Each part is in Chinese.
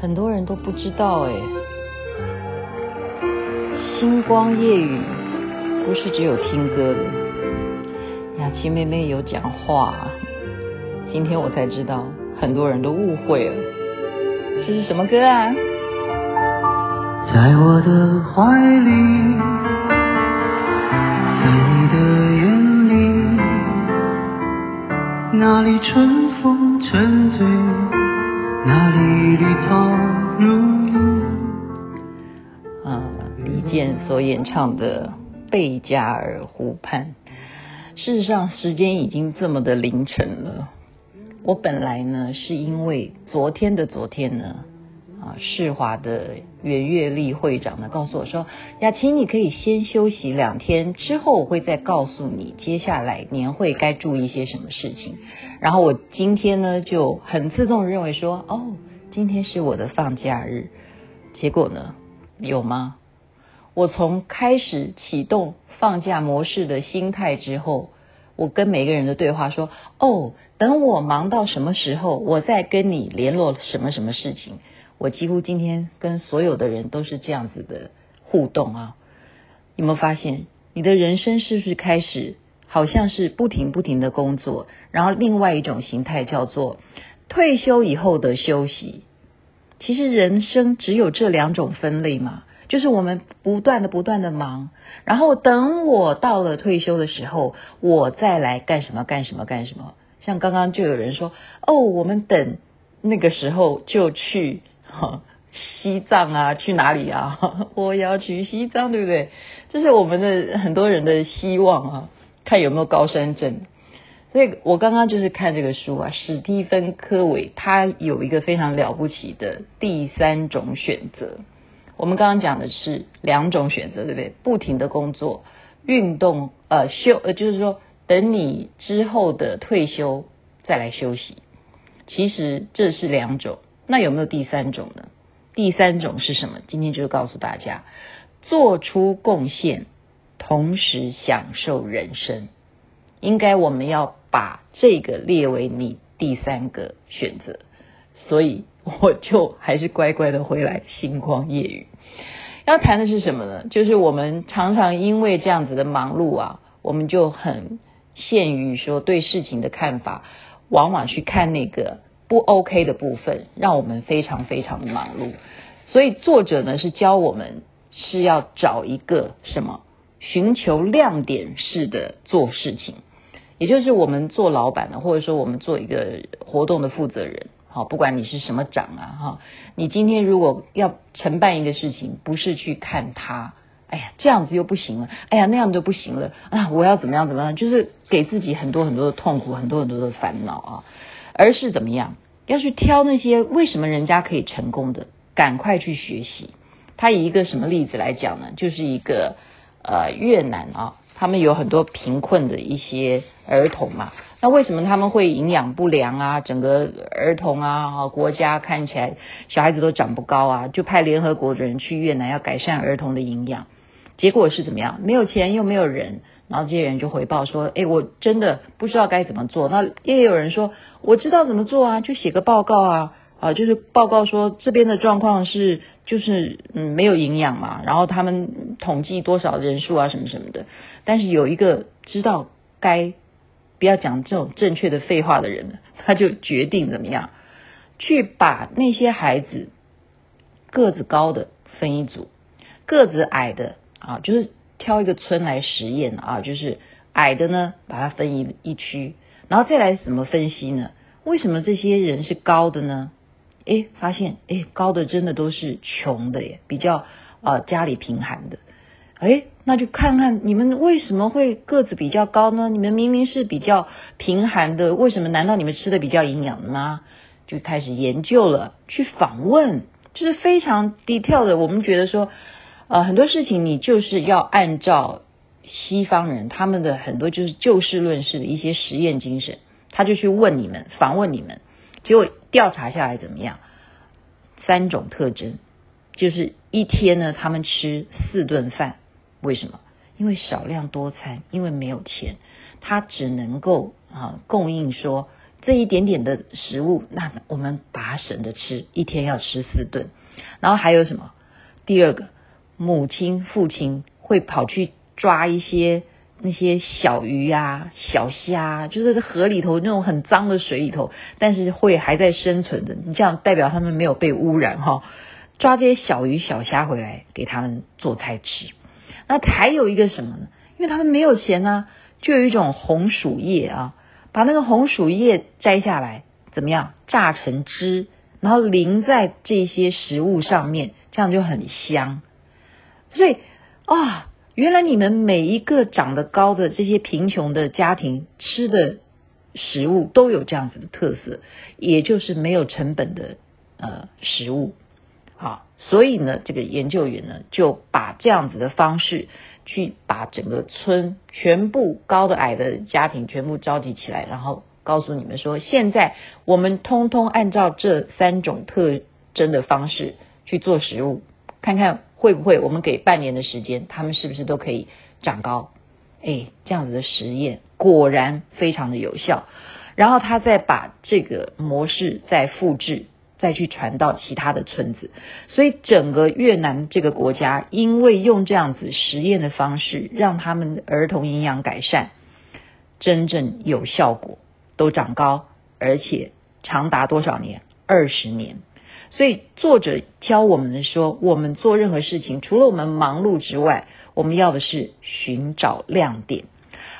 很多人都不知道哎，星光夜雨不是只有听歌的。雅琪妹妹有讲话，今天我才知道，很多人都误会了。这是什么歌啊？在我的怀里，在你的眼里，那里春风沉醉？那里绿草如茵。啊，李健所演唱的《贝加尔湖畔》。事实上，时间已经这么的凌晨了。我本来呢，是因为昨天的昨天呢，啊，世华的袁月丽会长呢告诉我说：“雅琴，你可以先休息两天，之后我会再告诉你接下来年会该注意些什么事情。”然后我今天呢就很自动认为说：“哦，今天是我的放假日。”结果呢，有吗？我从开始启动放假模式的心态之后，我跟每个人的对话说：“哦。”等我忙到什么时候，我再跟你联络什么什么事情。我几乎今天跟所有的人都是这样子的互动啊。有没有发现，你的人生是不是开始好像是不停不停的工作，然后另外一种形态叫做退休以后的休息。其实人生只有这两种分类嘛，就是我们不断的不断的忙，然后等我到了退休的时候，我再来干什么干什么干什么。像刚刚就有人说，哦，我们等那个时候就去哈西藏啊，去哪里啊？我要去西藏，对不对？这是我们的很多人的希望啊，看有没有高山症。所以我刚刚就是看这个书啊，史蒂芬·科维他有一个非常了不起的第三种选择。我们刚刚讲的是两种选择，对不对？不停的工作、运动，呃，休，呃，就是说。等你之后的退休再来休息，其实这是两种。那有没有第三种呢？第三种是什么？今天就告诉大家，做出贡献，同时享受人生。应该我们要把这个列为你第三个选择。所以我就还是乖乖的回来星光夜语。要谈的是什么呢？就是我们常常因为这样子的忙碌啊，我们就很。限于说对事情的看法，往往去看那个不 OK 的部分，让我们非常非常的忙碌。所以作者呢是教我们是要找一个什么，寻求亮点式的做事情，也就是我们做老板的，或者说我们做一个活动的负责人，好，不管你是什么长啊，哈，你今天如果要承办一个事情，不是去看他。哎呀，这样子又不行了。哎呀，那样就不行了啊！我要怎么样怎么样？就是给自己很多很多的痛苦，很多很多的烦恼啊。而是怎么样？要去挑那些为什么人家可以成功的，赶快去学习。他以一个什么例子来讲呢？就是一个呃越南啊，他们有很多贫困的一些儿童嘛。那为什么他们会营养不良啊？整个儿童啊，国家看起来小孩子都长不高啊，就派联合国的人去越南要改善儿童的营养。结果是怎么样？没有钱又没有人，然后这些人就回报说：“哎，我真的不知道该怎么做。”那也有人说：“我知道怎么做啊，就写个报告啊，啊，就是报告说这边的状况是，就是嗯没有营养嘛，然后他们统计多少人数啊什么什么的。但是有一个知道该不要讲这种正确的废话的人，他就决定怎么样，去把那些孩子个子高的分一组，个子矮的。”啊，就是挑一个村来实验啊，就是矮的呢，把它分一一区，然后再来怎么分析呢？为什么这些人是高的呢？诶，发现诶，高的真的都是穷的耶，比较啊家里贫寒的。诶，那就看看你们为什么会个子比较高呢？你们明明是比较贫寒的，为什么？难道你们吃的比较营养吗？就开始研究了，去访问，就是非常 detail 的。我们觉得说。呃，很多事情你就是要按照西方人他们的很多就是就事论事的一些实验精神，他就去问你们，访问你们，结果调查下来怎么样？三种特征，就是一天呢，他们吃四顿饭，为什么？因为少量多餐，因为没有钱，他只能够啊供应说这一点点的食物，那我们把省着吃，一天要吃四顿。然后还有什么？第二个，母亲、父亲会跑去抓一些那些小鱼啊、小虾，就是河里头那种很脏的水里头，但是会还在生存的。你这样代表他们没有被污染哈。抓这些小鱼小虾回来给他们做菜吃。那还有一个什么呢？因为他们没有钱啊，就有一种红薯叶啊，把那个红薯叶摘下来，怎么样？榨成汁，然后淋在这些食物上面，这样就很香。所以啊，原来你们每一个长得高的这些贫穷的家庭吃的食物都有这样子的特色，也就是没有成本的呃食物。好，所以呢，这个研究员呢就把这样子的方式去把整个村全部高的矮的家庭全部召集起来，然后告诉你们说，现在我们通通按照这三种特征的方式去做食物，看看会不会我们给半年的时间，他们是不是都可以长高？哎，这样子的实验果然非常的有效，然后他再把这个模式再复制。再去传到其他的村子，所以整个越南这个国家，因为用这样子实验的方式，让他们的儿童营养改善，真正有效果，都长高，而且长达多少年？二十年。所以作者教我们的说，我们做任何事情，除了我们忙碌之外，我们要的是寻找亮点。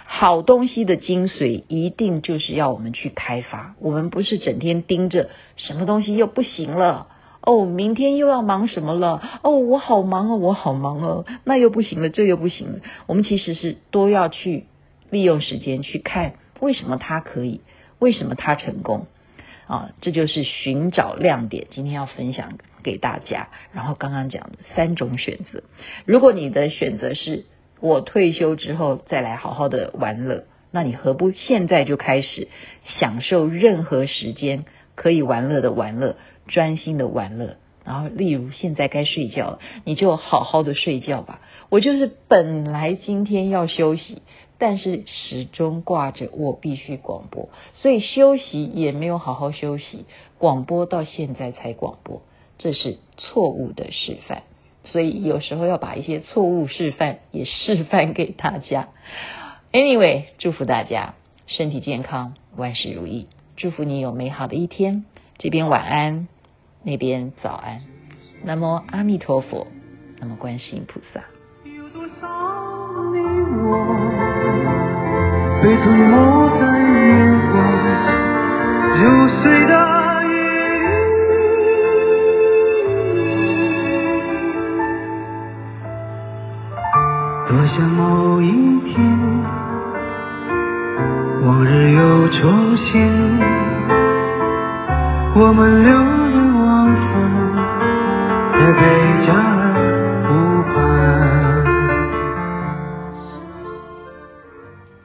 好东西的精髓，一定就是要我们去开发。我们不是整天盯着什么东西又不行了哦，明天又要忙什么了哦，我好忙哦，我好忙哦，那又不行了，这又不行了。我们其实是都要去利用时间去看，为什么他可以，为什么他成功啊？这就是寻找亮点。今天要分享给大家。然后刚刚讲的三种选择，如果你的选择是。我退休之后再来好好的玩乐，那你何不现在就开始享受任何时间可以玩乐的玩乐，专心的玩乐。然后，例如现在该睡觉了，你就好好的睡觉吧。我就是本来今天要休息，但是始终挂着我必须广播，所以休息也没有好好休息，广播到现在才广播，这是错误的示范。所以有时候要把一些错误示范也示范给大家。Anyway，祝福大家身体健康，万事如意。祝福你有美好的一天。这边晚安，那边早安。南无阿弥陀佛，南无观世音菩萨。有多少你我被吞没在年华如水的多想某一天，往日又重现，我们流连忘返在贝加尔。